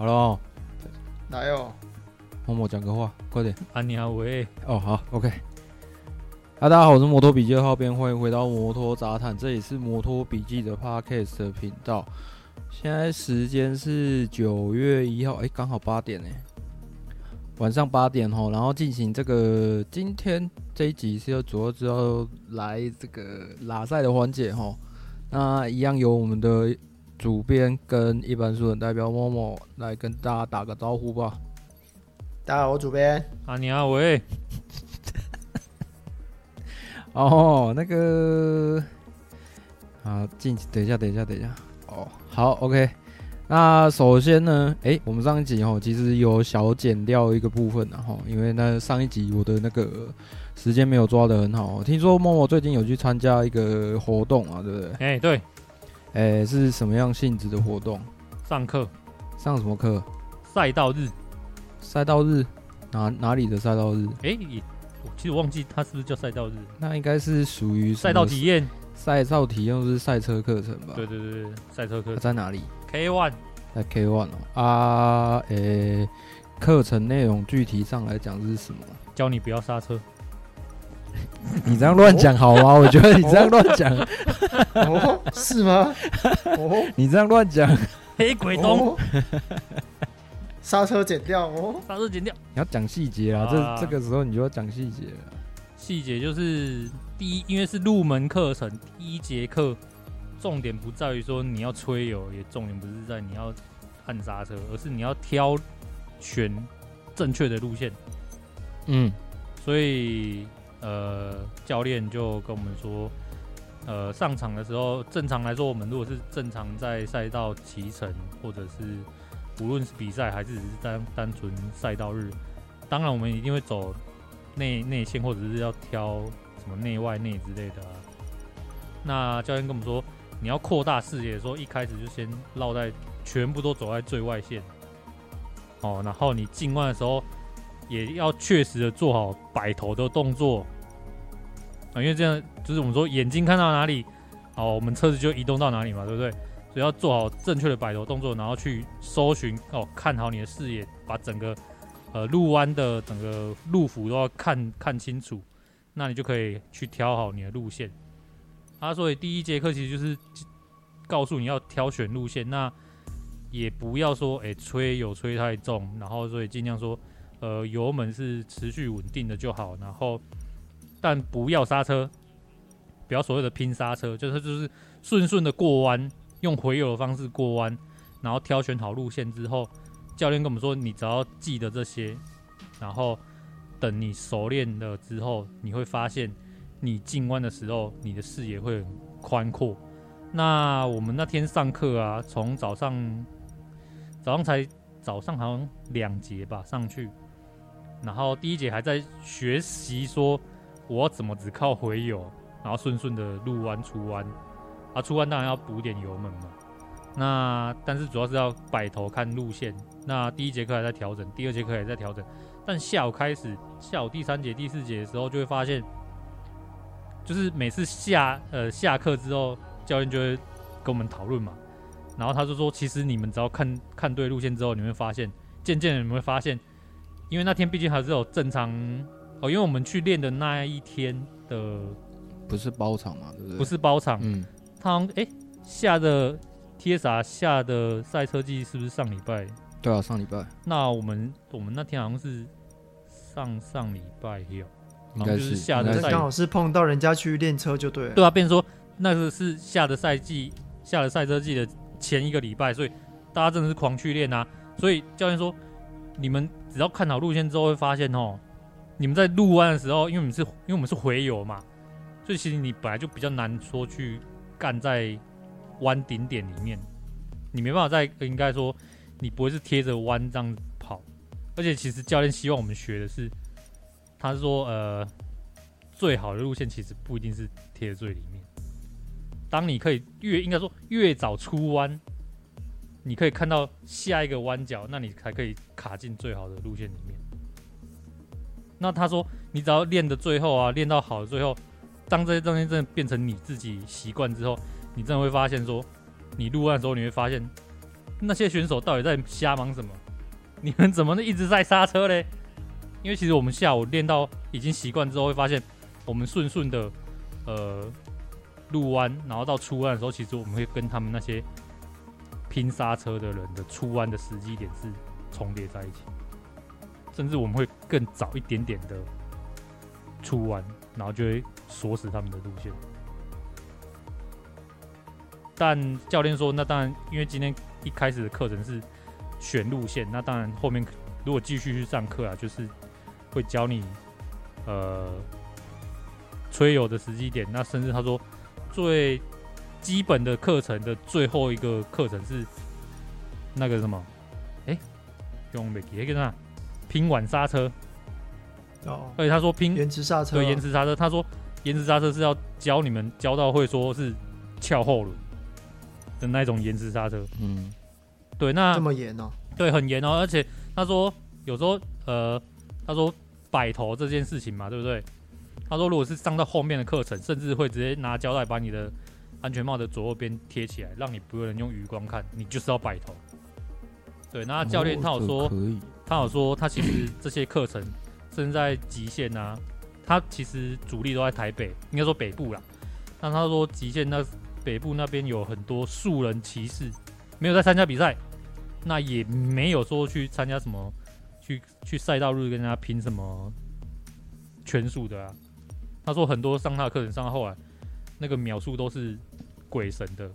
好了哦，来哦，默默讲个话，快点。啊，你好，喂。哦，好，OK。啊，大家好，我是摩托笔记的浩编，欢迎回到摩托杂谈，这里是摩托笔记的 Podcast 的频道。现在时间是九月一号，哎，刚好八点哎，晚上八点吼，然后进行这个今天这一集是要主要是要来这个拉赛的环节吼。那一样有我们的主编跟一般书人代表默默来跟大家打个招呼吧。大家好，我主编。啊，你好，喂。哦，那个，啊，进，等一下，等一下，等一下。哦，好，OK。那首先呢，诶、欸，我们上一集哦，其实有小剪掉一个部分，然后因为那上一集我的那个时间没有抓得很好。听说默默最近有去参加一个活动啊，对不对？哎、欸，对。哎、欸，是什么样性质的活动？上课。上什么课？赛道日。赛道日？哪哪里的赛道日？哎、欸，我其实我忘记它是不是叫赛道日。那应该是属于赛道体验。赛道体验是赛车课程吧？对对对，赛车课程在哪里？K One。在 K One 哦啊，诶、欸，课程内容具体上来讲是什么？教你不要刹车。你这样乱讲好吗？我觉得你这样乱讲，哦，是吗？哦，你这样乱讲，黑鬼东，刹车剪掉哦，刹车剪掉。你要讲细节啊，这这个时候你就要讲细节了。细节就是第一，因为是入门课程，第一节课重点不在于说你要吹油，也重点不是在你要按刹车，而是你要挑选正确的路线。嗯，所以。呃，教练就跟我们说，呃，上场的时候，正常来说，我们如果是正常在赛道骑乘，或者是无论是比赛还是只是单单纯赛道日，当然我们一定会走内内线，或者是要挑什么内外内之类的。那教练跟我们说，你要扩大视野，说一开始就先绕在全部都走在最外线，哦，然后你进弯的时候。也要确实的做好摆头的动作啊，因为这样就是我们说眼睛看到哪里，哦，我们车子就移动到哪里嘛，对不对？所以要做好正确的摆头动作，然后去搜寻哦，看好你的视野，把整个呃路弯的整个路幅都要看看清楚，那你就可以去挑好你的路线。啊，所以第一节课其实就是告诉你要挑选路线，那也不要说哎吹有吹太重，然后所以尽量说。呃，油门是持续稳定的就好，然后但不要刹车，不要所谓的拼刹车，就是就是顺顺的过弯，用回油的方式过弯，然后挑选好路线之后，教练跟我们说，你只要记得这些，然后等你熟练了之后，你会发现你进弯的时候，你的视野会很宽阔。那我们那天上课啊，从早上早上才早上好像两节吧上去。然后第一节还在学习说我怎么只靠回油，然后顺顺的入弯出弯，啊出弯当然要补点油门嘛。那但是主要是要摆头看路线。那第一节课还在调整，第二节课也在调整。但下午开始，下午第三节、第四节的时候就会发现，就是每次下呃下课之后，教练就会跟我们讨论嘛。然后他就说，其实你们只要看看对路线之后，你会发现，渐渐的你们会发现。因为那天毕竟还是有正常哦，因为我们去练的那一天的不是包场嘛，对不对？不是包场，嗯，他哎下的 TSR 下的赛车季是不是上礼拜？对啊，上礼拜。那我们我们那天好像是上上礼拜有，应该是下的赛，刚好是碰到人家去练车就对了。对啊，变成说那个是下的赛季下的赛车季的前一个礼拜，所以大家真的是狂去练啊。所以教练说。你们只要看好路线之后，会发现哦，你们在入弯的时候，因为我们是，因为我们是回游嘛，所以其实你本来就比较难说去干在弯顶点里面，你没办法在应该说你不会是贴着弯这样跑，而且其实教练希望我们学的是，他是说呃，最好的路线其实不一定是贴最里面，当你可以越应该说越早出弯。你可以看到下一个弯角，那你才可以卡进最好的路线里面。那他说，你只要练的最后啊，练到好的最后，当这些东西真的变成你自己习惯之后，你真的会发现说，你入弯的时候，你会发现那些选手到底在瞎忙什么？你们怎么能一直在刹车嘞？因为其实我们下午练到已经习惯之后，会发现我们顺顺的呃入弯，然后到出弯的时候，其实我们会跟他们那些拼刹车的人的出弯的时机点是重叠在一起，甚至我们会更早一点点的出弯，然后就会锁死他们的路线。但教练说，那当然，因为今天一开始的课程是选路线，那当然后面如果继续去上课啊，就是。会教你，呃，吹油的时机点。那甚至他说，最基本的课程的最后一个课程是那个什么？哎，用美给跟他拼晚刹车。哦。而且他说拼延迟刹车。对，延迟刹车。他说延迟刹车是要教你们教到会说是翘后轮的那种延迟刹车。嗯。对，那这么严哦？对，很严哦。而且他说有时候呃。他说摆头这件事情嘛，对不对？他说如果是上到后面的课程，甚至会直接拿胶带把你的安全帽的左右边贴起来，让你不能用余光看，你就是要摆头。对，那教练他有说，哦、他有说他其实这些课程，甚至在极限啊，他其实主力都在台北，应该说北部啦。那他说极限那北部那边有很多素人骑士，没有在参加比赛，那也没有说去参加什么。去去赛道日跟人家拼什么圈数的啊？他说很多上他的课程上到后来，那个秒数都是鬼神的，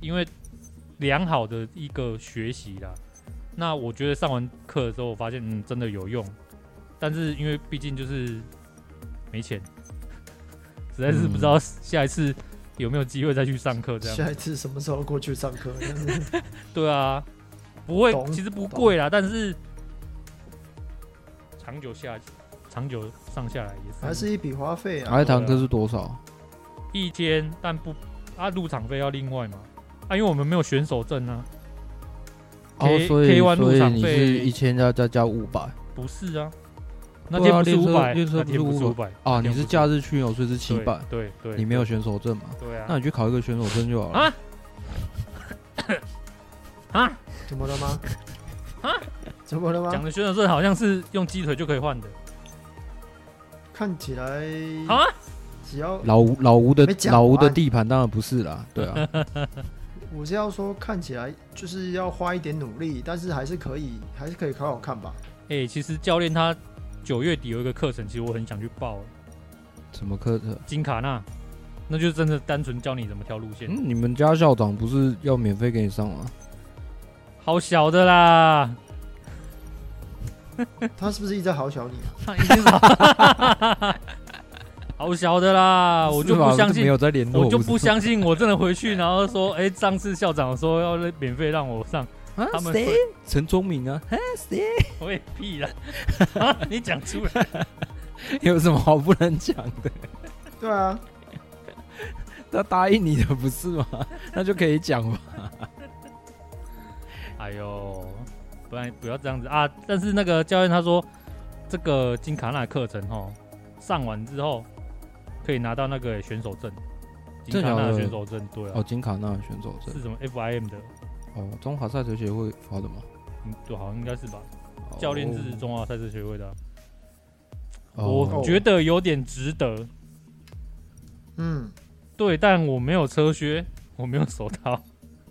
因为良好的一个学习啦。那我觉得上完课的时候，我发现嗯真的有用，但是因为毕竟就是没钱，实在是不知道下一次有没有机会再去上课。这样、嗯，下一次什么时候过去上课？对啊。不会，其实不贵啦，但是长久下，长久上下来也是还是一笔花费啊。啊，一堂课是多少？一天，但不啊，入场费要另外嘛？啊，因为我们没有选手证啊。哦，所以所以你是一千要再加五百？不是啊，那天不是五百，那天不是五百啊。你是假日去哦，所以是七百。对对，你没有选手证嘛？对啊。那你去考一个选手证就好了。啊？啊？怎么了吗？啊？怎么了吗？讲的选手证好像是用鸡腿就可以换的，看起来啊，只要老吴老吴的老吴的地盘当然不是啦，对啊。我是要说，看起来就是要花一点努力，但是还是可以，还是可以考考看吧。哎、欸，其实教练他九月底有一个课程，其实我很想去报。什么课程？金卡纳，那就真的单纯教你怎么挑路线。嗯，你们家校长不是要免费给你上吗？好小的啦，他是不是一直在好小你啊？好，小的啦，我就不相信，没有在联络，我就不相信，我真的回去，然后说，哎，上次校长说要免费让我上，他们谁？陈忠明 啊？谁？我也屁了，你讲出来，有什么好不能讲的？对啊，他答应你的不是吗？那就可以讲嘛。哎呦，不然不要这样子啊！但是那个教练他说，这个金卡纳课程哦，上完之后可以拿到那个选手证，金卡纳选手证，对啊，哦，金卡纳选手证是什么？FIM 的，哦，中华赛车协会发的吗？嗯，对，好像应该是吧。教练是中华赛车协会的，我觉得有点值得。嗯，对，但我没有车靴，我没有手套。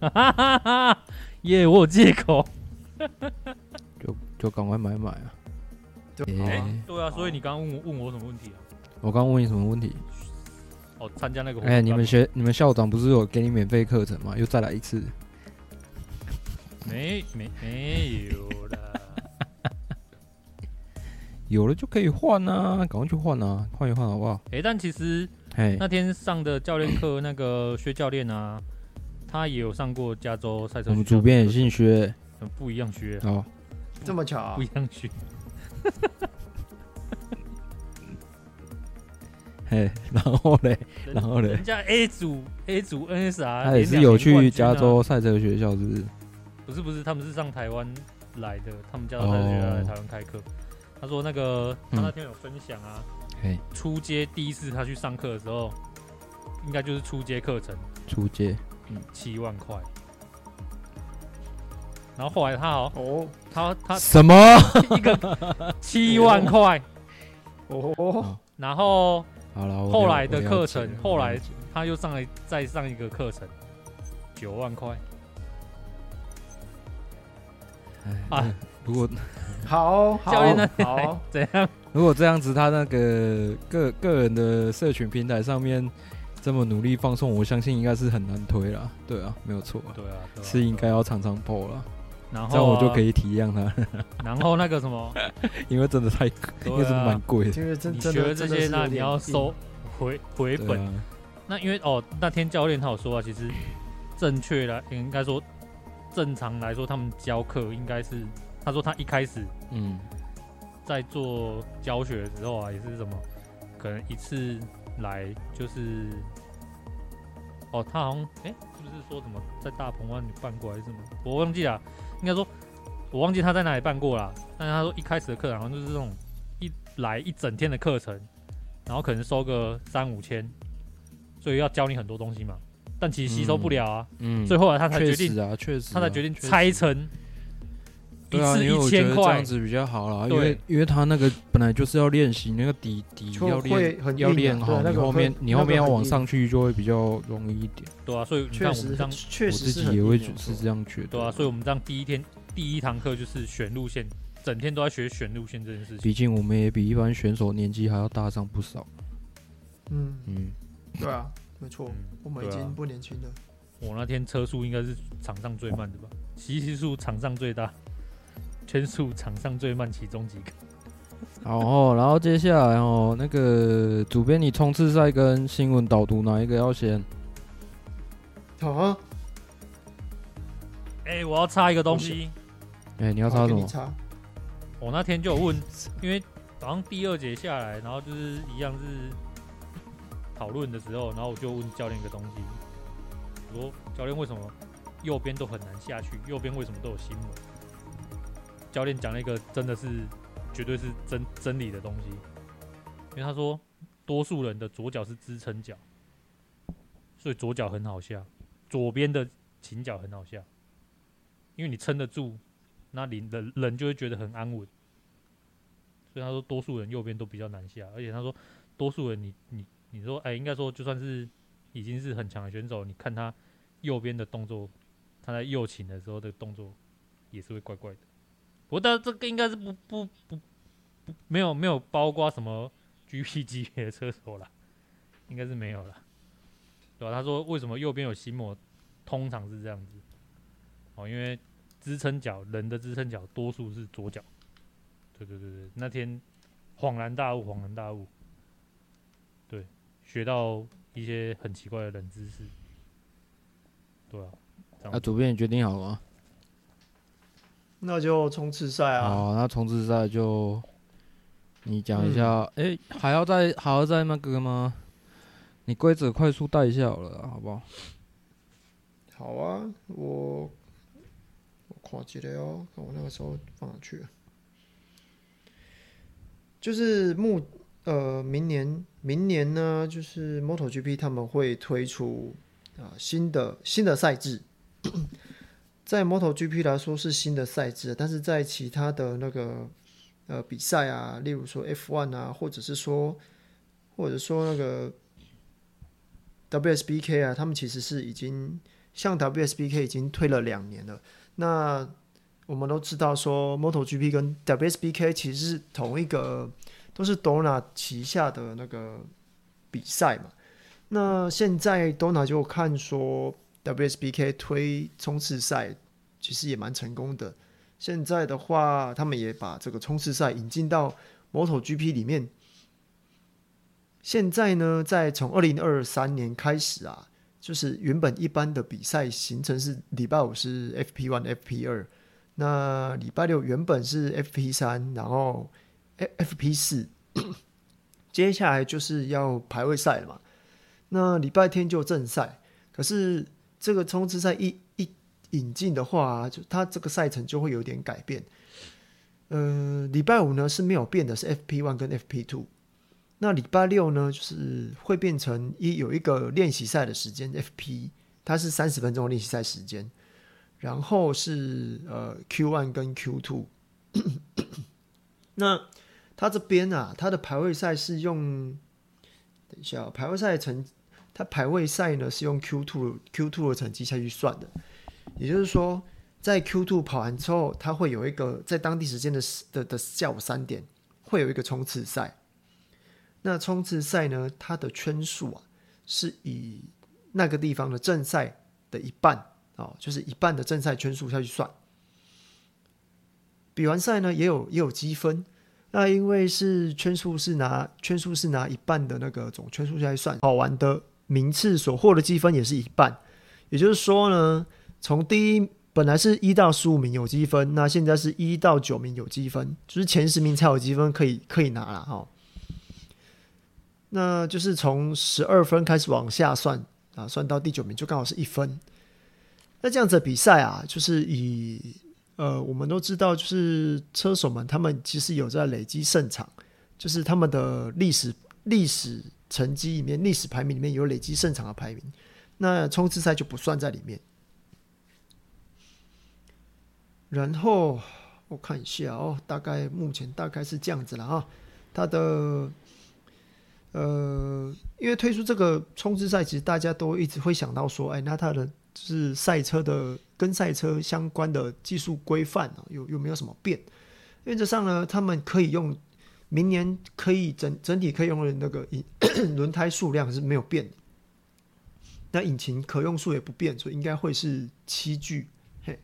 哈哈哈哈耶我有借口，就就赶快买买啊！对啊，欸、对啊，所以你刚刚问我问我什么问题啊？我刚问你什么问题？哦，参加那个……哎、欸，你们学你们校长不是有给你免费课程吗？又再来一次？没没没有了，有了就可以换啊！赶快去换啊！换一换好不好？哎、欸，但其实，哎，那天上的教练课，那个薛教练啊。他也有上过加州赛车。我们主编也姓薛，不一样薛哦，这么巧，不一样薛。嘿，然后嘞，然后嘞，人家 A 组 A 组 NSR，他也是有去加州赛车学校，是不是？不是不是，他们是上台湾来的，他们加州赛车学校来台湾开课。他说那个他那天有分享啊，嘿，初阶第一次他去上课的时候，应该就是初阶课程，初阶。七万块，然后后来他好哦，他他什么？一个七万块，哦，然后好了，后来的课程，后来他又上来再上一个课程，九万块！如果好，教练呢？好，怎样？如果这样子，他那个个个人的社群平台上面这么努力放送，我相信应该是很难推了。对啊，没有错，对啊，对啊是应该要常常 PO 了，然后这样我就可以。以体谅他，然后那个什么，因为真的太，因对为真的蛮啊，贵的。因为真你真的学了这些，那你要收回回本。那因为哦，那天教练他有说啊，其实正确的应该说正常来说，他们教课应该是，他说他一开始嗯，在做教学的时候啊，也是什么，可能一次来就是，哦，他好像哎、是不是说什么在大鹏湾里办过还是什么？我忘记了，应该说我忘记他在哪里办过啦。但是他说一开始的课好像就是这种一来一整天的课程，然后可能收个三五千，所以要教你很多东西嘛。但其实吸收不了啊，嗯，所以后来他才决定，啊，确实啊，他才决定拆成一对啊，次因为我一千觉得这样。子比较好啦，因为因为他那个本来就是要练习那个底底要练要练好，你后面你后面要往上去就会比较容易一点。对啊，所以你确实看我们这样，确实我自己也会是这样觉得。对啊，所以我们这样第一天第一堂课就是选路线，整天都在学选路线这件事情。毕竟我们也比一般选手年纪还要大上不少。嗯，嗯，对啊，没错，嗯我们已经不年轻了。我那天车速应该是场上最慢的吧，骑骑数场上最大，圈数场上最慢，其中几个。好哦，然后接下来哦，那个主编，你冲刺赛跟新闻导读哪一个要先？好啊，哎、我要插一个东西，哎，你要插什么？我那天就有问，因为早上第二节下来，然后就是一样是讨论的时候，然后我就问教练一个东西，我说教练为什么右边都很难下去，右边为什么都有心魔？教练讲了一个真的是绝对是真真理的东西，因为他说多数人的左脚是支撑脚，所以左脚很好下，左边的琴脚很好下，因为你撑得住。那你人人就会觉得很安稳，所以他说多数人右边都比较难下，而且他说多数人你你你说哎、应该说就算是已经是很强的选手，你看他右边的动作，他在右琴的时候的动作也是会怪怪的。不过这个应该是不不不不没有没有包括什么 GP 级别的车手啦，应该是没有啦，对吧、他说为什么右边有心魔，通常是这样子，哦，因为。支撑脚，人的支撑脚多数是左脚。对对对对，那天恍然大悟，恍然大悟。对，学到一些很奇怪的冷知识。对啊，啊，主编你决定好了吗？那就冲刺赛啊！好，那冲刺赛就你讲一下。哎、嗯欸，还要再还要再那个吗？你规则快速带一下好了，好不好？好啊，我。跨级的哦，看我那个时候放哪去了？就是目呃，明年明年呢，就是 MotoGP 他们会推出啊、呃、新的新的赛制，在 MotoGP 来说是新的赛制，但是在其他的那个呃比赛啊，例如说 F1 啊，或者是说或者说那个 WSBK 啊，他们其实是已经像 WSBK 已经推了两年了。那我们都知道说，MotoGP 跟 WSBK 其实是同一个，都是 Dorna 旗下的那个比赛嘛。那现在 Dorna 就看说，WSBK 推冲刺赛其实也蛮成功的。现在的话，他们也把这个冲刺赛引进到 MotoGP 里面。现在呢，在从二零二三年开始啊。就是原本一般的比赛行程是礼拜五是 FP one、FP 二，那礼拜六原本是 FP 三，然后 FP 四，接下来就是要排位赛了嘛。那礼拜天就正赛，可是这个冲刺赛一一引进的话，就它这个赛程就会有点改变。呃，礼拜五呢是没有变的，是 FP one 跟 FP two。那礼拜六呢，就是会变成一有一个练习赛的时间，FP 它是三十分钟的练习赛时间。然后是呃 Q one 跟 Q two。那他这边啊，他的排位赛是用，等一下，排位赛成，它排位赛呢是用 Q two Q two 的成绩下去算的，也就是说，在 Q two 跑完之后，它会有一个在当地时间的的的下午三点会有一个冲刺赛。那冲刺赛呢，它的圈数啊是以那个地方的正赛的一半哦，就是一半的正赛圈数下去算。比完赛呢，也有也有积分。那因为是圈数是拿圈数是拿一半的那个总圈数下来算，跑完的名次所获的积分也是一半。也就是说呢，从第一本来是一到十五名有积分，那现在是一到九名有积分，就是前十名才有积分可以可以拿了哈。那就是从十二分开始往下算啊，算到第九名就刚好是一分。那这样子比赛啊，就是以。呃，我们都知道，就是车手们他们其实有在累积胜场，就是他们的历史历史成绩里面、历史排名里面有累积胜场的排名。那冲刺赛就不算在里面。然后我看一下哦，大概目前大概是这样子了啊。他的呃，因为推出这个冲刺赛，其实大家都一直会想到说，哎，那他的。就是赛车的跟赛车相关的技术规范啊，有有没有什么变？原则上呢，他们可以用明年可以整整体可以用的那个 轮胎数量是没有变的，那引擎可用数也不变，所以应该会是七具。嘿，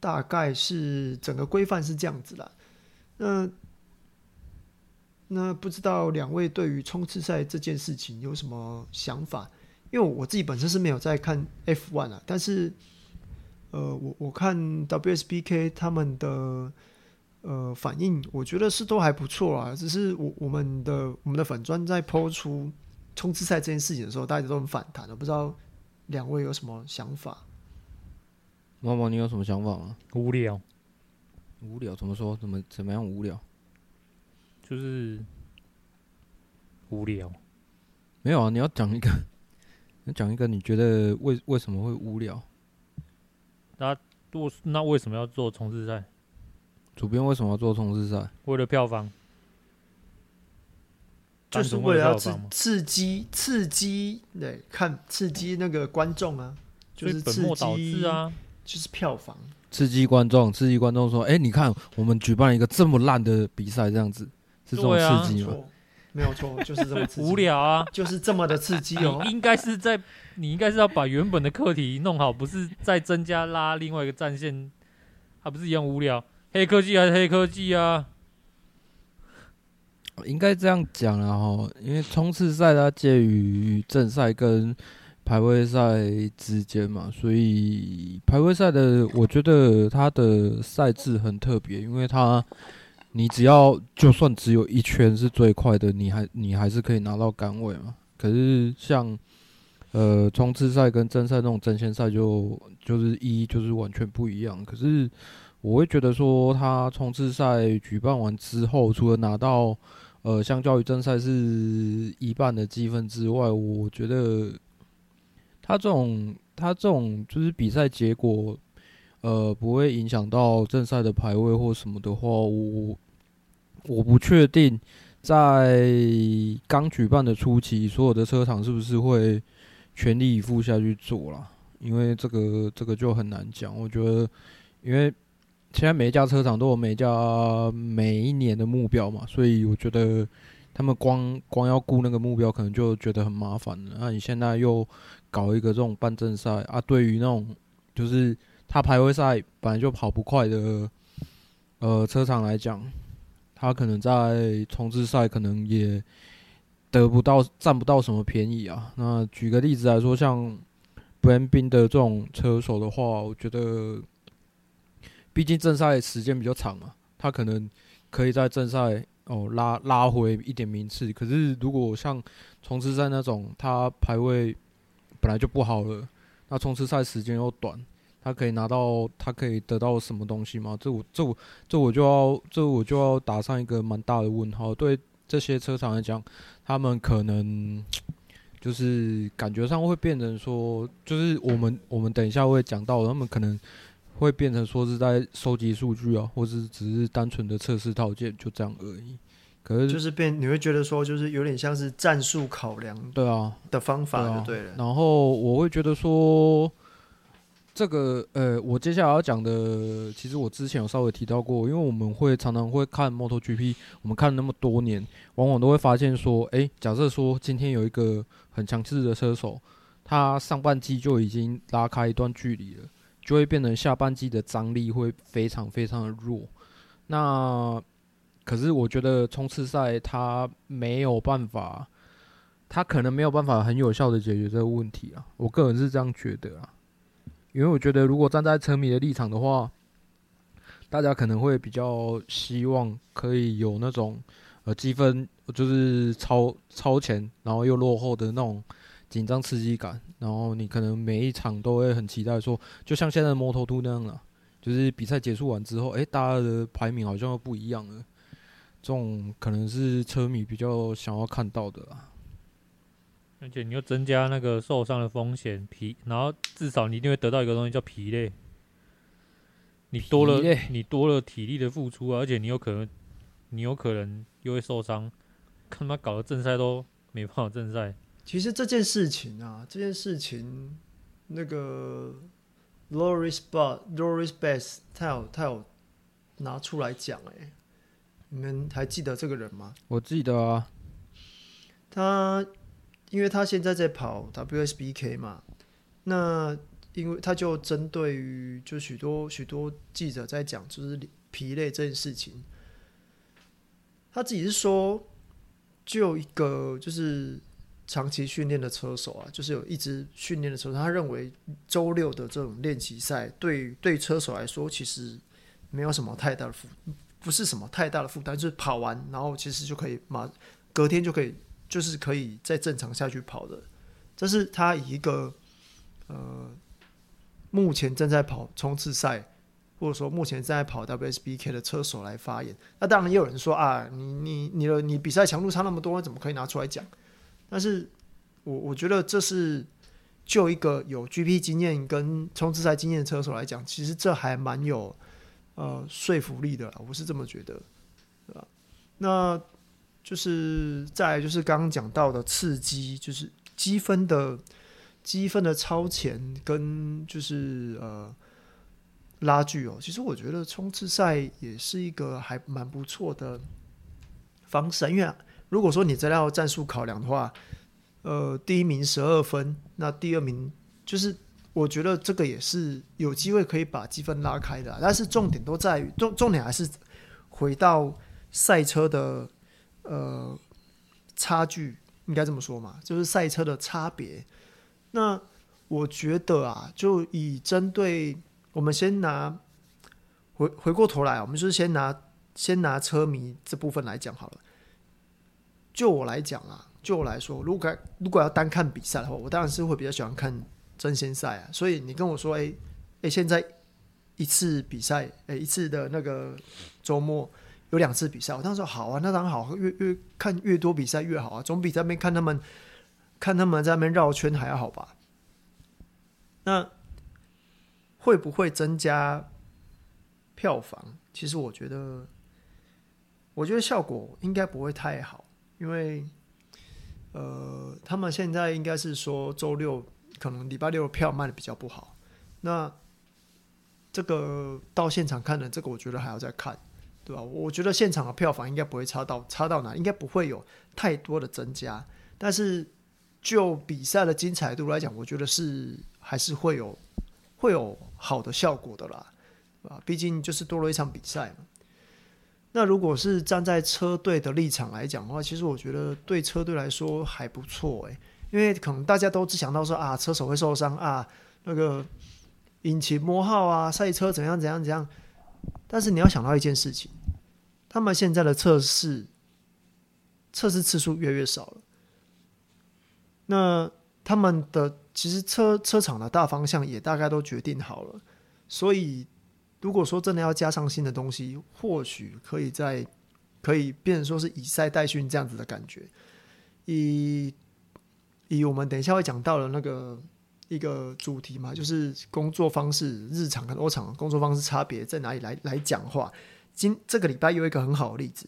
大概是整个规范是这样子啦。那那不知道两位对于冲刺赛这件事情有什么想法？因为我自己本身是没有在看 F1 啊，但是，呃，我我看 WSBK 他们的呃反应，我觉得是都还不错啊。只是我我们的我们的粉砖在抛出冲刺赛这件事情的时候，大家都很反弹，我不知道两位有什么想法？毛毛，你有什么想法吗？无聊，无聊怎么说？怎么怎么样无聊？就是无聊。没有啊，你要讲一个。那讲一个，你觉得为为什么会无聊？那为那为什么要做冲刺赛？主编为什么要做冲刺赛？为了票房，就是为了要刺刺激刺激，对，看刺激那个观众啊，就是刺激啊，就是票房，刺激观众，刺激观众说，哎、欸，你看我们举办一个这么烂的比赛，这样子是这种刺激吗？没有错，就是这么刺激无聊啊，就是这么的刺激哦。应该是在，你应该是要把原本的课题弄好，不是再增加拉另外一个战线，还不是一样无聊？黑科技还是黑科技啊？应该这样讲了哈，因为冲刺赛它介于正赛跟排位赛之间嘛，所以排位赛的我觉得它的赛制很特别，因为它。你只要就算只有一圈是最快的，你还你还是可以拿到杆位嘛。可是像呃冲刺赛跟正赛那种争先赛就就是一就是完全不一样。可是我会觉得说，他冲刺赛举办完之后，除了拿到呃相较于正赛是一半的积分之外，我觉得他这种他这种就是比赛结果呃不会影响到正赛的排位或什么的话，我。我不确定，在刚举办的初期，所有的车厂是不是会全力以赴下去做啦？因为这个这个就很难讲。我觉得，因为现在每一家车厂都有每一家每一年的目标嘛，所以我觉得他们光光要顾那个目标，可能就觉得很麻烦了。那你现在又搞一个这种半正赛啊？对于那种就是他排位赛本来就跑不快的呃车厂来讲。他可能在冲刺赛可能也得不到、占不到什么便宜啊。那举个例子来说，像 b r a n b i n 的这种车手的话，我觉得，毕竟正赛时间比较长嘛，他可能可以在正赛哦拉拉回一点名次。可是如果像冲刺赛那种，他排位本来就不好了，那冲刺赛时间又短。他可以拿到，他可以得到什么东西吗？这我这我这我就要这我就要打上一个蛮大的问号。对这些车厂来讲，他们可能 就是感觉上会变成说，就是我们我们等一下会讲到，他们可能会变成说是在收集数据啊，或是只是单纯的测试套件，就这样而已。可是就是变，你会觉得说，就是有点像是战术考量，对啊的方法就对了。然后我会觉得说。这个呃，我接下来要讲的，其实我之前有稍微提到过，因为我们会常常会看 MotoGP，我们看了那么多年，往往都会发现说，诶，假设说今天有一个很强势的车手，他上半季就已经拉开一段距离了，就会变成下半季的张力会非常非常的弱。那可是我觉得冲刺赛它没有办法，它可能没有办法很有效的解决这个问题啊，我个人是这样觉得啊。因为我觉得，如果站在车迷的立场的话，大家可能会比较希望可以有那种呃积分就是超超前，然后又落后的那种紧张刺激感。然后你可能每一场都会很期待说，就像现在的 Moto2 那样了，就是比赛结束完之后，哎，大家的排名好像又不一样了。这种可能是车迷比较想要看到的啦。而且你又增加那个受伤的风险，疲，然后至少你一定会得到一个东西叫疲累。你多了，你多了体力的付出啊，而且你有可能，你有可能又会受伤，看他妈搞得正赛都没办法正赛。其实这件事情啊，这件事情，那个 Loris b u t Loris Bass 他有他有拿出来讲哎，你们还记得这个人吗？我记得啊，他。因为他现在在跑 WSBK 嘛，那因为他就针对于就许多许多记者在讲，就是疲累这件事情，他自己是说，就一个就是长期训练的车手啊，就是有一直训练的车手，他认为周六的这种练习赛对对车手来说其实没有什么太大的负，不是什么太大的负担，就是跑完然后其实就可以马隔天就可以。就是可以再正常下去跑的，这是他以一个呃目前正在跑冲刺赛，或者说目前正在跑 WSBK 的车手来发言。那当然也有人说啊，你你你的你比赛强度差那么多，怎么可以拿出来讲？但是我我觉得这是就一个有 GP 经验跟冲刺赛经验的车手来讲，其实这还蛮有呃说服力的，我是这么觉得，对吧？那。就是再就是刚刚讲到的刺激，就是积分的积分的超前跟就是呃拉锯哦。其实我觉得冲刺赛也是一个还蛮不错的方式，因为如果说你真要战术考量的话，呃，第一名十二分，那第二名就是我觉得这个也是有机会可以把积分拉开的。但是重点都在于重重点还是回到赛车的。呃，差距应该这么说嘛，就是赛车的差别。那我觉得啊，就以针对我们先拿回回过头来，我们就是先拿先拿车迷这部分来讲好了。就我来讲啊，就我来说，如果如果要单看比赛的话，我当然是会比较喜欢看争先赛啊。所以你跟我说，哎、哎、现在一次比赛，哎、一次的那个周末。有两次比赛，我当时说好啊，那当然好，越越看越多比赛越好啊，总比在那边看他们看他们在那边绕圈还要好吧？那会不会增加票房？其实我觉得，我觉得效果应该不会太好，因为呃，他们现在应该是说周六可能礼拜六的票卖的比较不好，那这个到现场看的这个，我觉得还要再看。对吧？我觉得现场的票房应该不会差到差到哪，应该不会有太多的增加。但是就比赛的精彩度来讲，我觉得是还是会有会有好的效果的啦，啊？毕竟就是多了一场比赛嘛。那如果是站在车队的立场来讲的话，其实我觉得对车队来说还不错诶，因为可能大家都只想到说啊，车手会受伤啊，那个引擎磨耗啊，赛车怎样怎样怎样。但是你要想到一件事情，他们现在的测试测试次数越来越少了。那他们的其实车车厂的大方向也大概都决定好了，所以如果说真的要加上新的东西，或许可以在可以变成说是以赛代训这样子的感觉。以以我们等一下会讲到的那个一个主题嘛，就是工作方式、日常跟欧场工作方式差别在哪里来来讲话。今这个礼拜有一个很好的例子，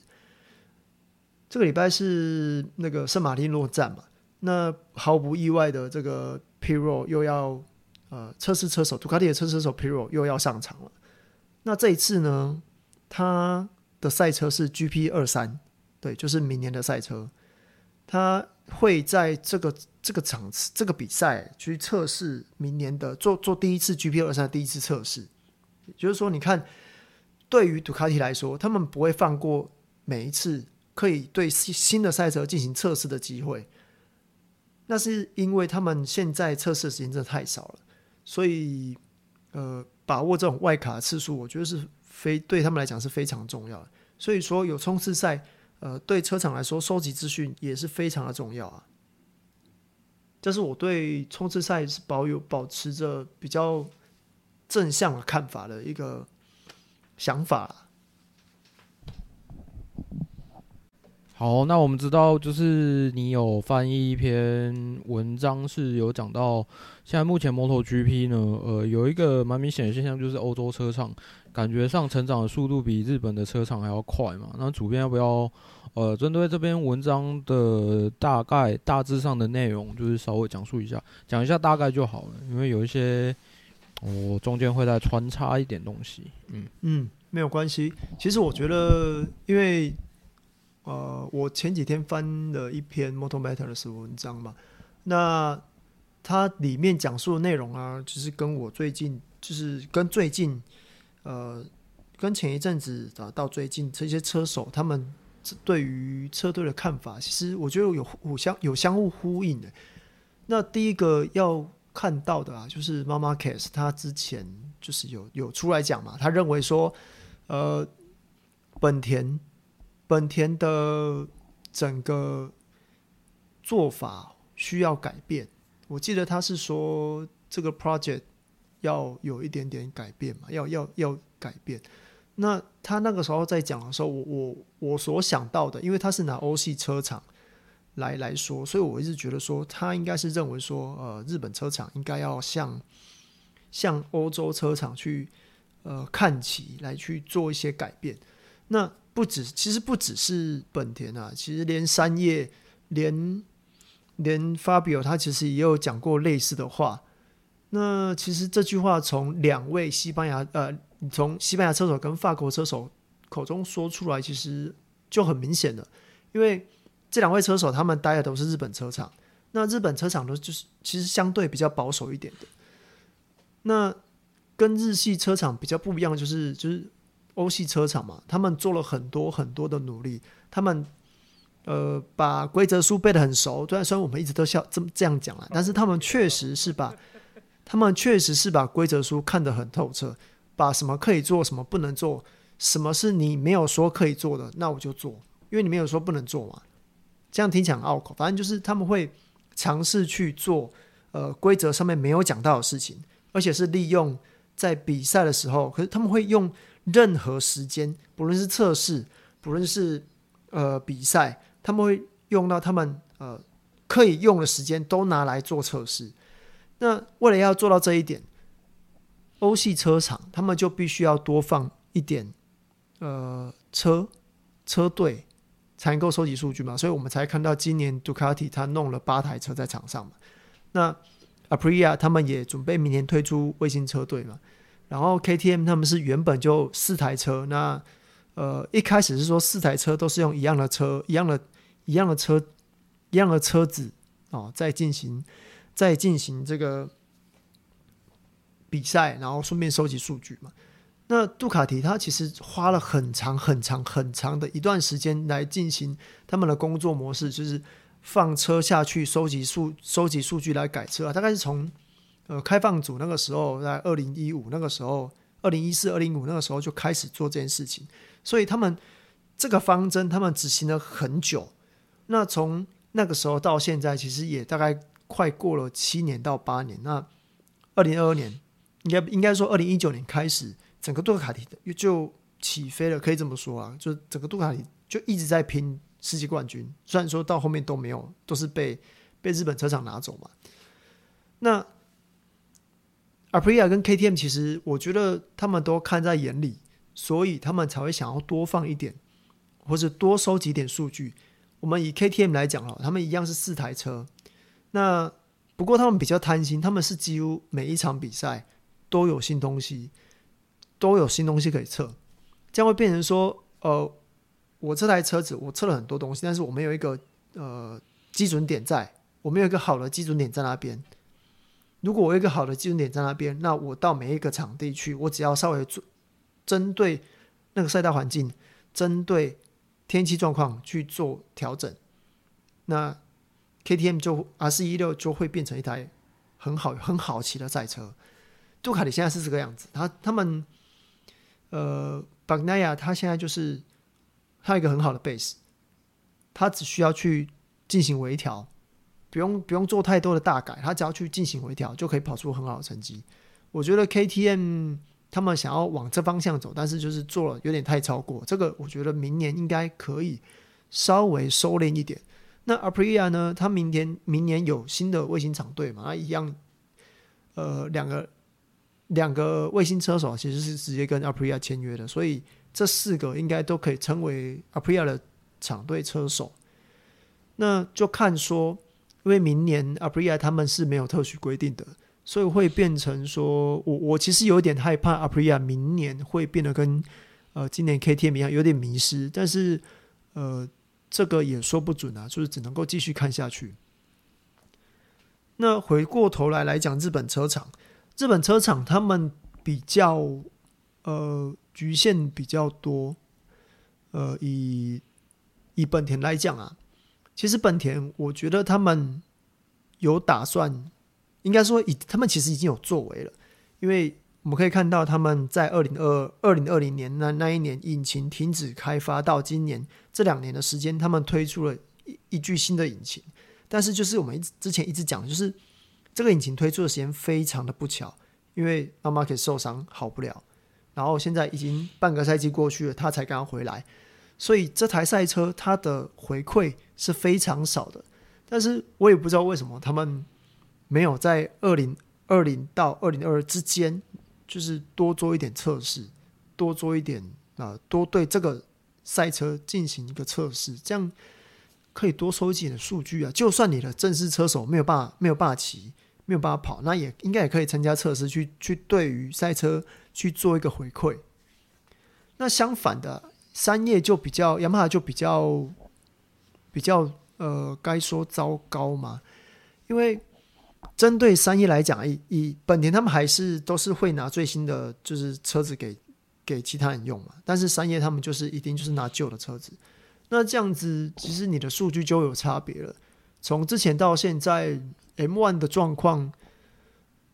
这个礼拜是那个圣马力诺站嘛，那毫不意外的，这个 Piro 又要呃测试车手，杜卡迪的测试车手 Piro 又要上场了。那这一次呢，他的赛车是 GP 二三，对，就是明年的赛车，他会在这个这个场次这个比赛去测试明年的做做第一次 GP 二三第一次测试，也就是说，你看，对于杜卡迪来说，他们不会放过每一次可以对新的赛车进行测试的机会，那是因为他们现在测试的时间真的太少了，所以呃。把握这种外卡的次数，我觉得是非对他们来讲是非常重要的。所以说，有冲刺赛，呃，对车厂来说，收集资讯也是非常的重要啊。这是我对冲刺赛是保有保持着比较正向的看法的一个想法。好，那我们知道，就是你有翻译一篇文章，是有讲到现在目前 MotoGP 呢，呃，有一个蛮明显的现象，就是欧洲车厂感觉上成长的速度比日本的车厂还要快嘛。那主编要不要呃，针对这篇文章的大概大致上的内容，就是稍微讲述一下，讲一下大概就好了，因为有一些我中间会再穿插一点东西。嗯嗯，没有关系。其实我觉得，因为呃，我前几天翻了一篇 Moto Matters 的文章嘛，那它里面讲述的内容啊，就是跟我最近，就是跟最近，呃，跟前一阵子啊到最近这些车手他们对于车队的看法，其实我觉得有互相有相互呼应的。那第一个要看到的啊，就是 Marc Marquez 他之前就是有有出来讲嘛，他认为说，呃，本田。本田的整个做法需要改变。我记得他是说这个 project 要有一点点改变嘛，要要要改变。那他那个时候在讲的时候，我我我所想到的，因为他是拿欧系车厂来来说，所以我一直觉得说他应该是认为说，呃，日本车厂应该要向向欧洲车厂去呃看齐，来去做一些改变。那不止，其实不只是本田啊，其实连三叶、连连 Fabio 他其实也有讲过类似的话。那其实这句话从两位西班牙呃，从西班牙车手跟法国车手口中说出来，其实就很明显了。因为这两位车手他们待的都是日本车厂，那日本车厂都就是其实相对比较保守一点的。那跟日系车厂比较不一样，就是就是。欧系车厂嘛，他们做了很多很多的努力，他们呃把规则书背得很熟。虽然虽然我们一直都笑这么这样讲啊，但是他们确实是把他们确实是把规则书看得很透彻，把什么可以做，什么不能做，什么是你没有说可以做的，那我就做，因为你没有说不能做嘛。这样听起来很拗口，反正就是他们会尝试去做呃规则上面没有讲到的事情，而且是利用在比赛的时候，可是他们会用。任何时间，不论是测试，不论是呃比赛，他们会用到他们呃可以用的时间，都拿来做测试。那为了要做到这一点，欧系车厂他们就必须要多放一点呃车车队，才能够收集数据嘛。所以我们才看到今年杜卡迪他弄了八台车在场上嘛。那 Aprilia 他们也准备明年推出卫星车队嘛。然后 KTM 他们是原本就四台车，那呃一开始是说四台车都是用一样的车、一样的、一样的车、一样的车子哦，在进行在进行这个比赛，然后顺便收集数据嘛。那杜卡迪他其实花了很长很长很长的一段时间来进行他们的工作模式，就是放车下去收集数收集数据来改车，大概是从。呃，开放组那个时候在二零一五那个时候，二零一四、二零一五那个时候就开始做这件事情，所以他们这个方针他们执行了很久。那从那个时候到现在，其实也大概快过了七年到八年。那二零二二年，应该应该说二零一九年开始，整个杜卡迪就起飞了，可以这么说啊，就整个杜卡迪就一直在拼世界冠军。虽然说到后面都没有，都是被被日本车厂拿走嘛。那 Aprilia 跟 KTM 其实我觉得他们都看在眼里，所以他们才会想要多放一点，或者多收集点数据。我们以 KTM 来讲哦，他们一样是四台车，那不过他们比较贪心，他们是几乎每一场比赛都有新东西，都有新东西可以测，这样会变成说，呃，我这台车子我测了很多东西，但是我没有一个呃基准点在，我没有一个好的基准点在那边。如果我有一个好的基准点在那边，那我到每一个场地去，我只要稍微做针对那个赛道环境，针对天气状况去做调整，那 KTM 就 R416 就会变成一台很好很好骑的赛车。杜卡迪现在是这个样子，他他们呃，Bagnaia 他现在就是他有一个很好的 base，他只需要去进行微调。不用不用做太多的大改，他只要去进行微调，就可以跑出很好的成绩。我觉得 KTM 他们想要往这方向走，但是就是做了有点太超过这个。我觉得明年应该可以稍微收敛一点。那 Aprilia 呢？他明年明年有新的卫星厂队嘛？他一样，呃，两个两个卫星车手其实是直接跟 Aprilia 签约的，所以这四个应该都可以称为 Aprilia 的厂队车手。那就看说。因为明年 apria 他们是没有特许规定的，所以会变成说，我我其实有点害怕 apria 明年会变得跟呃今年 KTM 一样有点迷失，但是呃这个也说不准啊，就是只能够继续看下去。那回过头来来讲，日本车厂，日本车厂他们比较呃局限比较多，呃以以本田来讲啊。其实本田，我觉得他们有打算，应该说，已他们其实已经有作为了，因为我们可以看到他们在二零二二零二零年那那一年引擎停止开发到今年这两年的时间，他们推出了一一具新的引擎，但是就是我们之前一直讲，就是这个引擎推出的时间非常的不巧，因为阿马克受伤好不了，然后现在已经半个赛季过去了，他才刚刚回来。所以这台赛车它的回馈是非常少的，但是我也不知道为什么他们没有在二零二零到二零二二之间，就是多做一点测试，多做一点啊、多对这个赛车进行一个测试，这样可以多收集点数据啊。就算你的正式车手没有办法没有办法骑，没有办法跑，那也应该也可以参加测试，去去对于赛车去做一个回馈。那相反的。三叶就比较，雅马哈就比较比较呃，该说糟糕嘛？因为针对三叶来讲，以以本田他们还是都是会拿最新的就是车子给给其他人用嘛，但是三叶他们就是一定就是拿旧的车子。那这样子，其实你的数据就有差别了。从之前到现在，M1 的状况，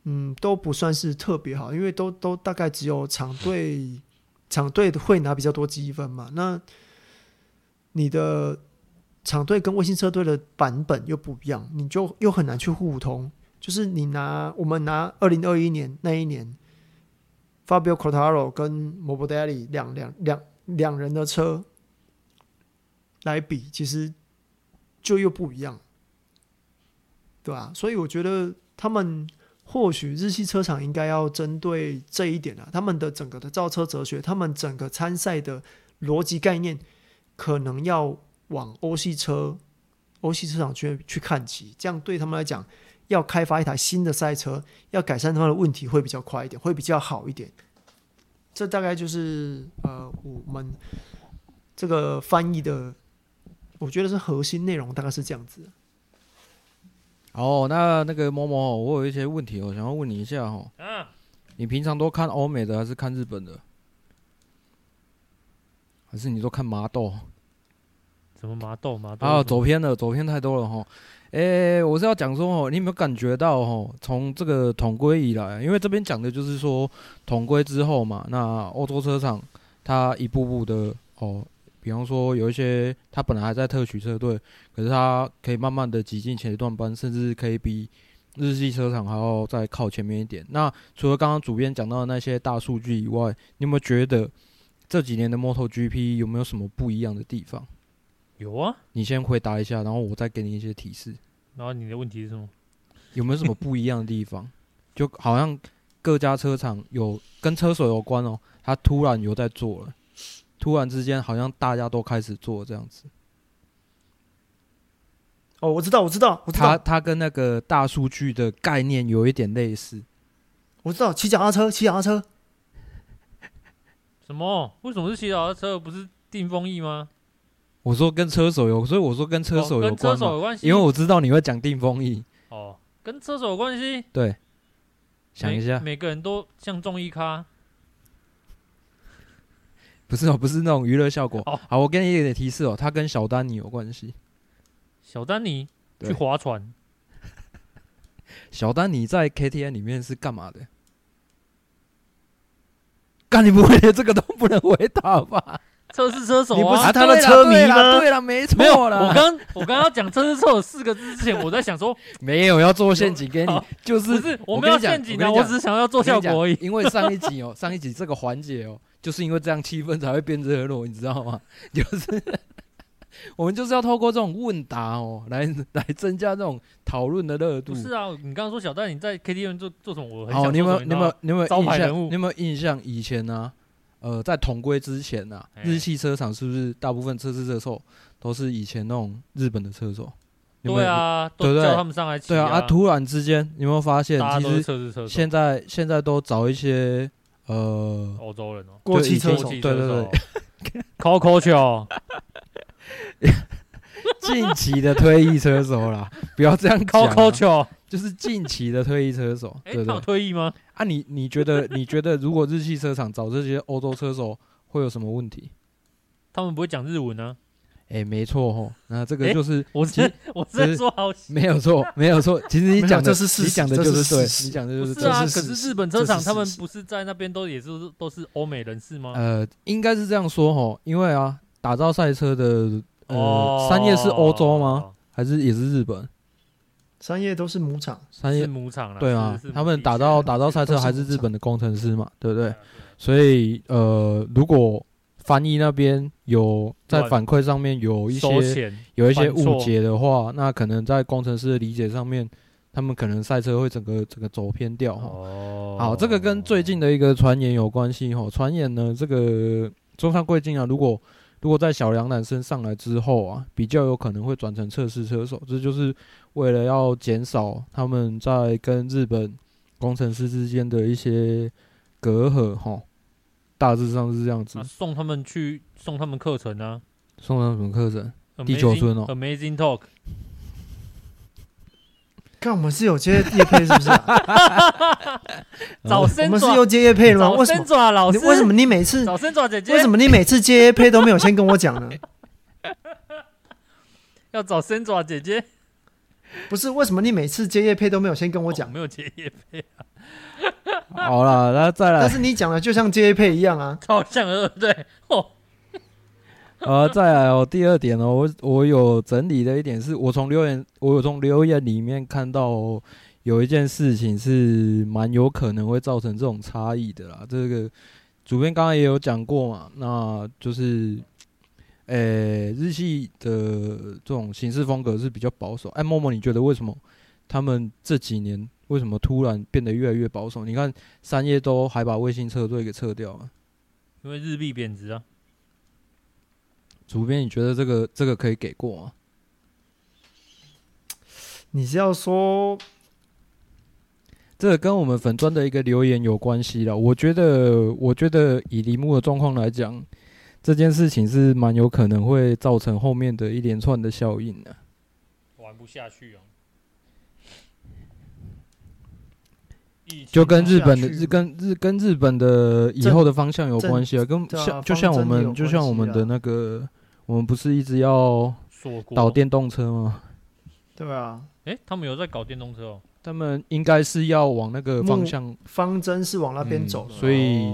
嗯，都不算是特别好，因为都都大概只有厂队。厂队会拿比较多积分嘛？那你的厂队跟卫星车队的版本又不一样，你就又很难去互通。就是你拿我们拿二零二一年那一年，Fabio Quartaro 跟 Morbidelli 两两两两人的车来比，其实就又不一样，对吧？所以我觉得他们。或许日系车厂应该要针对这一点啊，他们的整个的造车哲学，他们整个参赛的逻辑概念，可能要往欧系车、欧系车厂去去看齐，这样对他们来讲，要开发一台新的赛车，要改善他们的问题会比较快一点，会比较好一点。这大概就是呃，我们这个翻译的，我觉得是核心内容，大概是这样子。哦，那那个某某，我有一些问题，我想要问你一下哈。嗯。你平常都看欧美的还是看日本的？还是你都看麻豆？什么麻豆？麻豆？啊，走偏了，走偏太多了哈。诶、欸，我是要讲说哦，你有没有感觉到哦？从这个统规以来，因为这边讲的就是说统规之后嘛，那欧洲车厂它一步步的哦。比方说，有一些他本来还在特许车队，可是他可以慢慢的挤进前段班，甚至可以比日系车厂还要再靠前面一点。那除了刚刚主编讲到的那些大数据以外，你有没有觉得这几年的 MotoGP 有没有什么不一样的地方？有啊，你先回答一下，然后我再给你一些提示。然后你的问题是什么？有没有什么不一样的地方？就好像各家车厂有跟车手有关哦，他突然有在做了，突然之间好像大家都开始做这样子。哦，我知道，我知道，我知道，他他跟那个大数据的概念有一点类似。我知道，骑脚踏车，骑脚踏车。什么？为什么是骑脚踏车，不是定风翼吗？我说跟车手有，所以我说跟车手有关，哦、跟车手有关系，因为我知道你会讲定风翼。哦，跟车手有关系。对，想一下，每个人都像综艺咖。不是哦，不是那种娱乐效果。哦，好，我给你一点提示哦，他跟小丹尼有关系。小丹尼去划船。小丹尼在 KTM 里面是干嘛的？干你不会连这个都不能回答吧？测试车手啊，你不是他的车迷吗？对了，没错了。我刚我刚刚讲测试车手四个字之前，我在想说 没有要做陷阱给你，就是不是我没有陷阱的，我只是想要做效果而已。因为上一集哦，上一集这个环节哦，就是因为这样气氛才会变热络，你知道吗？就是我们就是要透过这种问答哦，来来增加这种讨论的热度。不是啊，你刚刚说小戴你在 KTV 做做什么？我很好，你有没有你有没有你有没有招牌人物？你有没有印象？以前呢？呃，在统规之前呢、啊，日系车厂是不是大部分测试车手都是以前那种日本的车手？对啊，对不对？叫他们上来啊。对啊，啊，突然之间，你有没有发现，其实现在现在都找一些呃欧洲人哦，过气车手，对对对，Coco 球，近期的退役车手啦，不要这样，Coco 球。就是近期的退役车手，欸、对对，他有退役吗？啊你，你你觉得你觉得如果日系车厂找这些欧洲车手会有什么问题？他们不会讲日文呢、啊？哎、欸，没错吼，那这个就是、欸、我是我是在说好，没有错，没有错。其实你讲的是事实，你讲的就是对，是你讲的就是是啊。可是日本车厂他们不是在那边都也是都是欧美人士吗？呃，应该是这样说吼，因为啊，打造赛车的呃，三叶是欧洲吗？哦、还是也是日本？三叶都是母厂，三叶母厂对啊，他们打造打造赛车还是日本的工程师嘛，对不对？所以呃，如果翻译那边有在反馈上面有一些有一些误解的话，那可能在工程师的理解上面，他们可能赛车会整个整个走偏掉哈。哦，好，这个跟最近的一个传言有关系哈。传言呢，这个中山贵金啊，如果如果在小梁男生上来之后啊，比较有可能会转成测试车手，这就是为了要减少他们在跟日本工程师之间的一些隔阂哈。大致上是这样子。啊、送他们去送他们课程啊？送他们什么课程？Amazing, 地球村哦。Amazing Talk。看我们是有接叶配是不是、啊？找生爪，我们是有接叶配吗？为什么？老师，为什么你每次找生爪姐姐？为什么你每次接叶配都没有先跟我讲呢？要找生爪姐姐？不是，为什么你每次接叶配都没有先跟我讲、哦？没有接叶配啊。好了，那再来。但是你讲的就像接业配一样啊，超像的，对不对？哦。呃，再来哦，第二点哦，我我有整理的一点是，我从留言，我有从留言里面看到有一件事情是蛮有可能会造成这种差异的啦。这个主编刚刚也有讲过嘛，那就是，诶、欸，日系的这种行事风格是比较保守。哎，默默，你觉得为什么他们这几年为什么突然变得越来越保守？你看三叶都还把卫星车队给撤掉了，因为日币贬值啊。主编，你觉得这个这个可以给过吗？你是要说这个跟我们粉砖的一个留言有关系了？我觉得，我觉得以铃木的状况来讲，这件事情是蛮有可能会造成后面的一连串的效应的。玩不下去啊！就跟日本的日跟日跟日本的以后的方向有关系啊，跟像就像我们就像我们的那个，我们不是一直要导电动车吗？对啊，诶，他们有在搞电动车哦，他们应该是要往那个方向，方针是往那边走，所以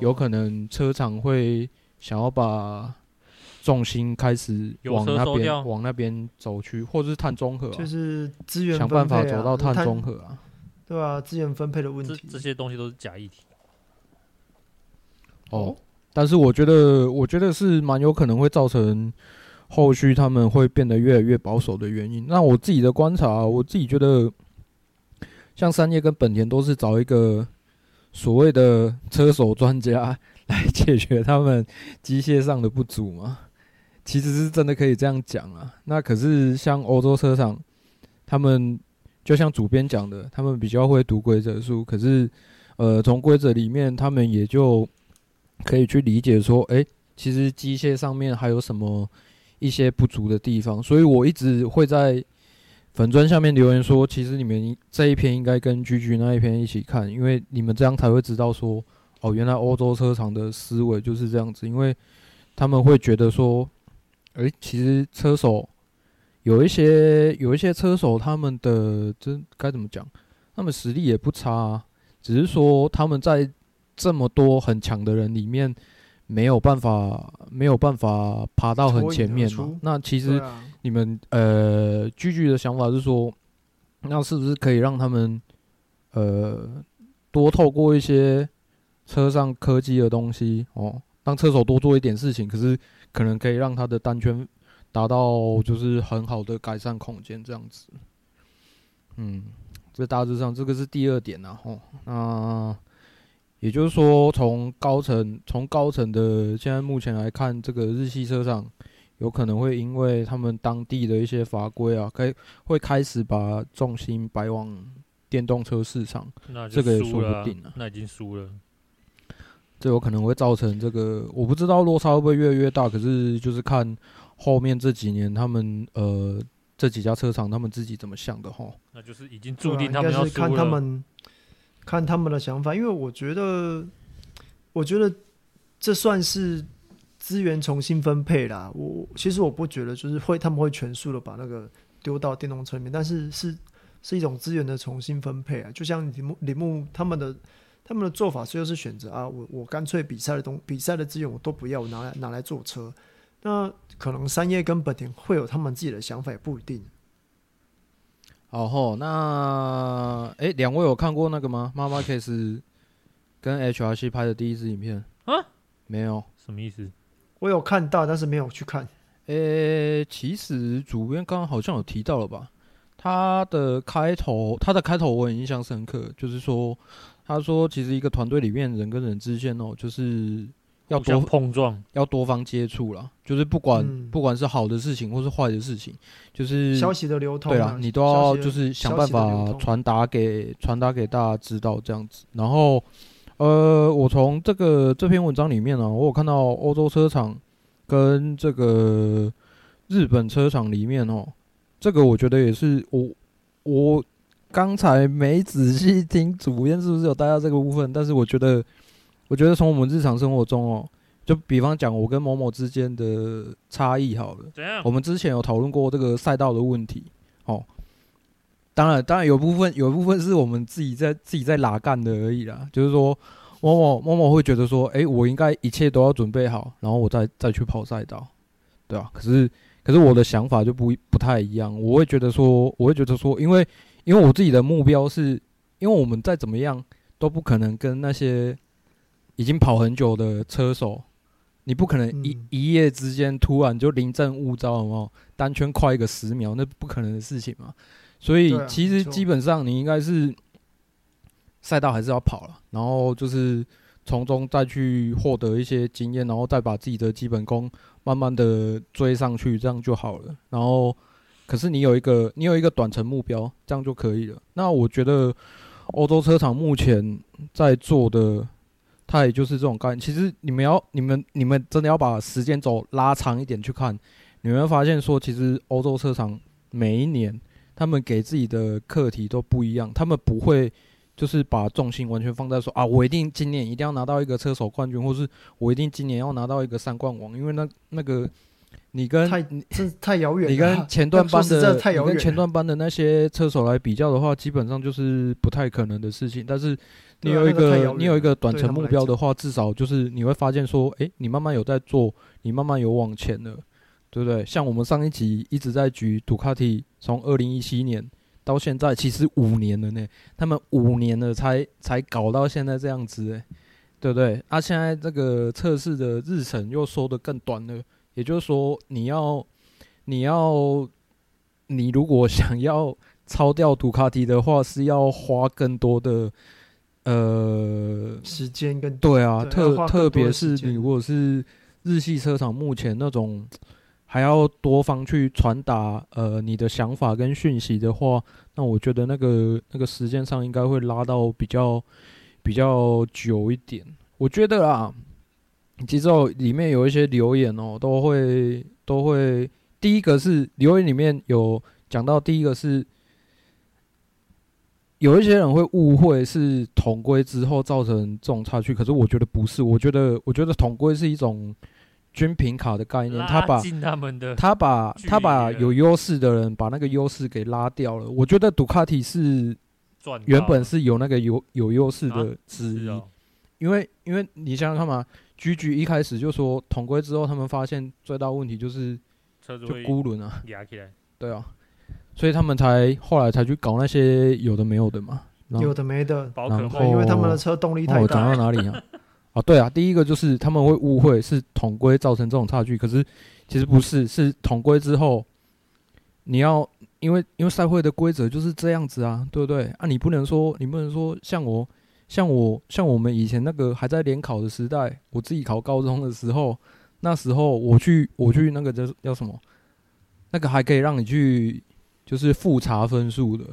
有可能车厂会想要把重心开始往那边往那边走去，或者是碳中和，就是资源想办法走到碳中和啊。对啊，资源分配的问题，这这些东西都是假议题。哦，但是我觉得，我觉得是蛮有可能会造成后续他们会变得越来越保守的原因。那我自己的观察，我自己觉得，像三叶跟本田都是找一个所谓的车手专家来解决他们机械上的不足嘛。其实是真的可以这样讲啊。那可是像欧洲车厂，他们就像主编讲的，他们比较会读规则书，可是呃，从规则里面，他们也就可以去理解说，诶，其实机械上面还有什么。一些不足的地方，所以我一直会在粉砖下面留言说，其实你们这一篇应该跟 GG 那一篇一起看，因为你们这样才会知道说，哦，原来欧洲车厂的思维就是这样子，因为他们会觉得说，诶，其实车手有一些有一些车手，他们的这该怎么讲？他们实力也不差啊，只是说他们在这么多很强的人里面。没有办法，没有办法爬到很前面嘛。那其实你们、啊、呃句句的想法是说，那是不是可以让他们呃多透过一些车上科技的东西哦，让车手多做一点事情，可是可能可以让他的单圈达到就是很好的改善空间这样子。嗯，这大致上这个是第二点啊。后，那。也就是说，从高层从高层的现在目前来看，这个日系车厂有可能会因为他们当地的一些法规啊，开会开始把重心摆往电动车市场，这个也说不定啊。那已经输了，这有可能会造成这个，我不知道落差会不会越来越大。可是就是看后面这几年他们呃这几家车厂他们自己怎么想的哈。那就是已经注定他们要输了。看他们的想法，因为我觉得，我觉得这算是资源重新分配啦。我其实我不觉得就是会他们会全速的把那个丢到电动车里面，但是是是一种资源的重新分配啊。就像铃木铃木他们的他们的做法，最后是选择啊，我我干脆比赛的东比赛的资源我都不要，我拿来拿来做车。那可能三叶跟本田会有他们自己的想法，也不一定。好吼，那哎，两位有看过那个吗？妈妈 case 跟 HRC 拍的第一支影片啊？没有，什么意思？我有看到，但是没有去看。诶，其实主编刚刚好像有提到了吧？他的开头，他的开头我很印象深刻，就是说，他说其实一个团队里面人跟人之间哦，就是。要多碰撞，要多方接触啦，就是不管、嗯、不管是好的事情或是坏的事情，就是消息的流通、啊，对啊，你都要就是想办法传达给传达给大家知道这样子。然后，呃，我从这个这篇文章里面呢、啊，我有看到欧洲车厂跟这个日本车厂里面哦，这个我觉得也是我我刚才没仔细听主编是不是有带到这个部分，但是我觉得。我觉得从我们日常生活中哦，就比方讲我跟某某之间的差异好了，怎样？我们之前有讨论过这个赛道的问题，哦，当然，当然有部分有部分是我们自己在自己在拉干的而已啦。就是说，某某某某会觉得说，哎，我应该一切都要准备好，然后我再再去跑赛道，对吧？可是可是我的想法就不不太一样，我会觉得说，我会觉得说，因为因为我自己的目标是，因为我们再怎么样都不可能跟那些。已经跑很久的车手，你不可能一、嗯、一夜之间突然就临阵误招，有没有？单圈快一个十秒，那不可能的事情嘛。所以其实基本上你应该是赛道还是要跑了，然后就是从中再去获得一些经验，然后再把自己的基本功慢慢的追上去，这样就好了。然后，可是你有一个你有一个短程目标，这样就可以了。那我觉得欧洲车厂目前在做的。它也就是这种概念。其实你们要、你们、你们真的要把时间轴拉长一点去看，你们会发现说，其实欧洲车厂每一年他们给自己的课题都不一样。他们不会就是把重心完全放在说啊，我一定今年一定要拿到一个车手冠军，或是我一定今年要拿到一个三冠王。因为那那个 你跟太这太遥远，你跟前段班的你跟前段班的那些车手来比较的话，基本上就是不太可能的事情。但是你有一个，那个、你有一个短程目标的话，至少就是你会发现说，诶、欸，你慢慢有在做，你慢慢有往前了，对不对？像我们上一集一直在举杜卡迪，从二零一七年到现在，其实五年了呢。他们五年了才才搞到现在这样子，诶，对不对？啊，现在这个测试的日程又缩得更短了，也就是说，你要你要你如果想要超掉杜卡迪的话，是要花更多的呃时间跟对啊，对特特别是你如果是日系车厂目前那种还要多方去传达呃你的想法跟讯息的话，那我觉得那个那个时间上应该会拉到比较比较久一点。我觉得啊，其实哦里面有一些留言哦，都会都会第一个是留言里面有讲到，第一个是有一些人会误会是统规之后造成这种差距，可是我觉得不是，我觉得我觉得统规是一种。均品卡的概念，他把他们的他把他把有优势的人把那个优势给拉掉了。我觉得杜卡迪是原本是有那个有有优势的之一，因为因为你想想看嘛，GG 一开始就说统规之后，他们发现最大问题就是就孤轮啊，对啊，所以他们才后来才去搞那些有的没有的嘛，有的没的，然后因为他们的车动力太大。我讲到哪里啊？哦，对啊，第一个就是他们会误会是统规造成这种差距，可是其实不是，是统规之后，你要因为因为赛会的规则就是这样子啊，对不对？啊，你不能说你不能说像我像我像我们以前那个还在联考的时代，我自己考高中的时候，那时候我去我去那个叫叫什么，那个还可以让你去就是复查分数的，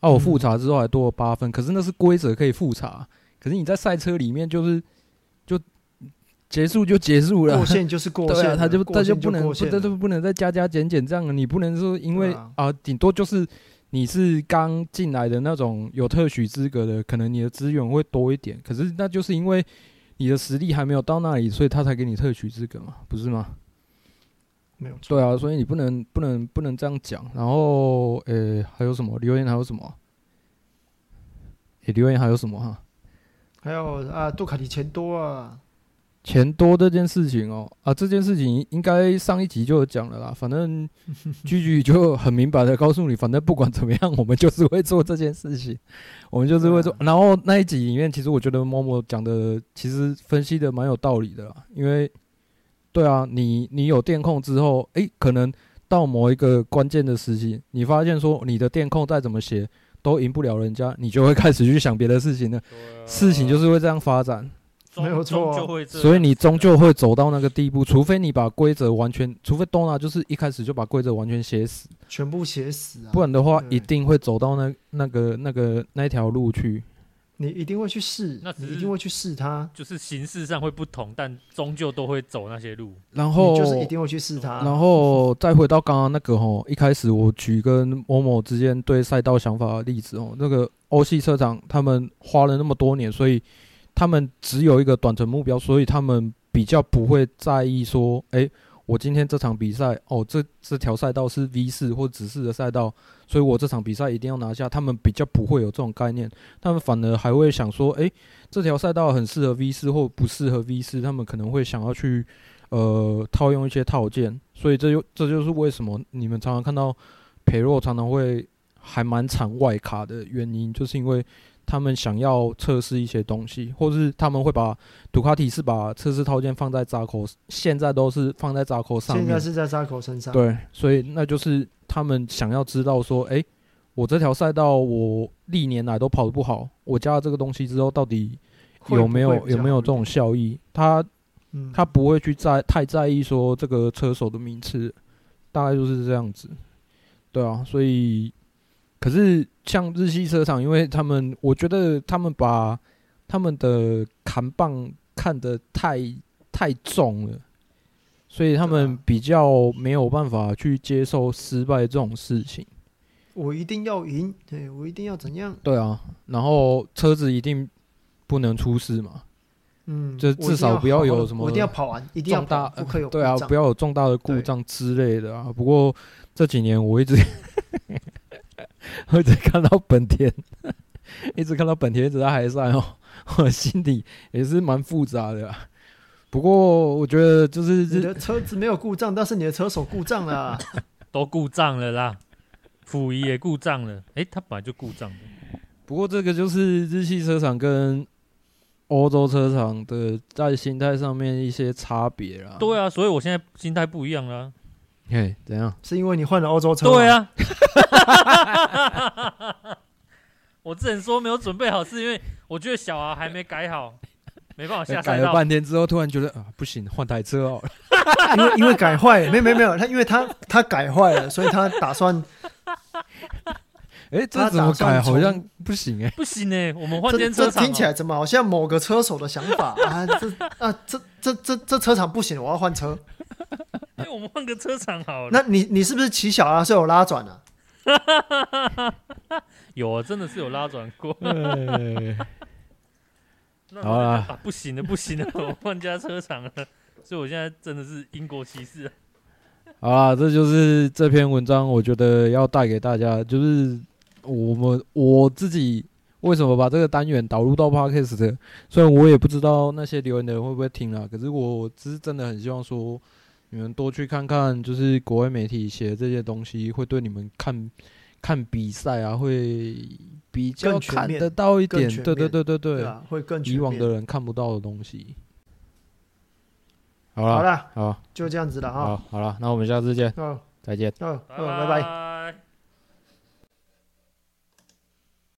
啊，我复查之后还多了八分，可是那是规则可以复查。可是你在赛车里面就是就结束就结束了，过 线就是过线，对啊，他就他就不能不他就不能再加加减减这样，你不能说因为啊，顶多就是你是刚进来的那种有特许资格的，可能你的资源会多一点。可是那就是因为你的实力还没有到那里，所以他才给你特许资格嘛，不是吗？没有错，对啊，所以你不能不能不能这样讲。然后诶，还有什么留言？还有什么？诶，留言还有什么哈？还有啊，杜卡迪钱多啊，钱多这件事情哦，啊，这件事情应该上一集就有讲了啦。反正 句句就很明白的告诉你，反正不管怎么样，我们就是会做这件事情，我们就是会做。然后那一集里面，其实我觉得 Momo 讲的其实分析的蛮有道理的啦，因为对啊，你你有电控之后，诶，可能到某一个关键的时期，你发现说你的电控再怎么写。都赢不了人家，你就会开始去想别的事情了。事情就是会这样发展，没有错。所以你终究会走到那个地步，除非你把规则完全，除非 Dorna 就是一开始就把规则完全写死，全部写死啊，不然的话一定会走到那那个那个那条路去。你一定会去试，那你一定会去试它，就是形式上会不同，但终究都会走那些路。然后就是一定会去试它。然后再回到刚刚那个吼，一开始我举跟某某之间对赛道想法的例子哦，那个欧系车厂他们花了那么多年，所以他们只有一个短程目标，所以他们比较不会在意说，哎。我今天这场比赛，哦，这这条赛道是 V 四或指示的赛道，所以我这场比赛一定要拿下。他们比较不会有这种概念，他们反而还会想说，诶，这条赛道很适合 V 四或不适合 V 四，他们可能会想要去呃套用一些套件。所以这就这就是为什么你们常常看到培若常常会还蛮惨外卡的原因，就是因为。他们想要测试一些东西，或是他们会把杜卡迪是把测试套件放在扎口，现在都是放在扎口上面。现在是在扎口身上。对，所以那就是他们想要知道说，哎，我这条赛道我历年来都跑得不好，我加了这个东西之后，到底有没有有没有这种效益？他他不会去在太在意说这个车手的名次，大概就是这样子。对啊，所以。可是像日系车厂，因为他们，我觉得他们把他们的扛棒看得太太重了，所以他们比较没有办法去接受失败这种事情。我一定要赢，对，我一定要怎样？对啊，然后车子一定不能出事嘛。嗯，就至少不要有什么，我一定要跑完，一定要重大，不可以有对啊，不要有重大的故障之类的啊。不过这几年我一直。我一直看到本田，一直看到本田一直在海上哦，我心里也是蛮复杂的。不过我觉得就是你的车子没有故障，但是你的车手故障了，都故障了啦，溥仪也故障了。诶，他本来就故障的。不过这个就是日系车厂跟欧洲车厂的在心态上面一些差别啦。对啊，所以我现在心态不一样啦。嘿，怎样？是因为你换了欧洲车？对啊。我之前说没有准备好，是因为我觉得小啊还没改好，没办法下赛道。改了半天之后，突然觉得啊，不行，换台车哦。因为因为改坏了，没有没有没有，他因为他他改坏了，所以他打算。哎、欸，这怎么改？好像不行哎、欸，不行哎、欸，我们换间车厂、听起来怎么好像某个车手的想法啊？这啊这这这这车厂不行，我要换车。哎、欸，我们换个车厂好了。那你你是不是骑小啊？是有拉转啊？有啊，真的是有拉转过。好了、啊，不行了，不行了，我换家车厂了。所以我现在真的是英国骑士。好啦，这就是这篇文章，我觉得要带给大家，就是。我们我自己为什么把这个单元导入到 Podcast 的？虽然我也不知道那些留言的人会不会听啊，可是我只是真的很希望说，你们多去看看，就是国外媒体写的这些东西，会对你们看看比赛啊，会比较看得到一点。对对对对对，会更以往的人看不到的东西。好了，好了，好，就这样子了哈。好，好了，那我们下次见。嗯，再见。嗯嗯，拜拜。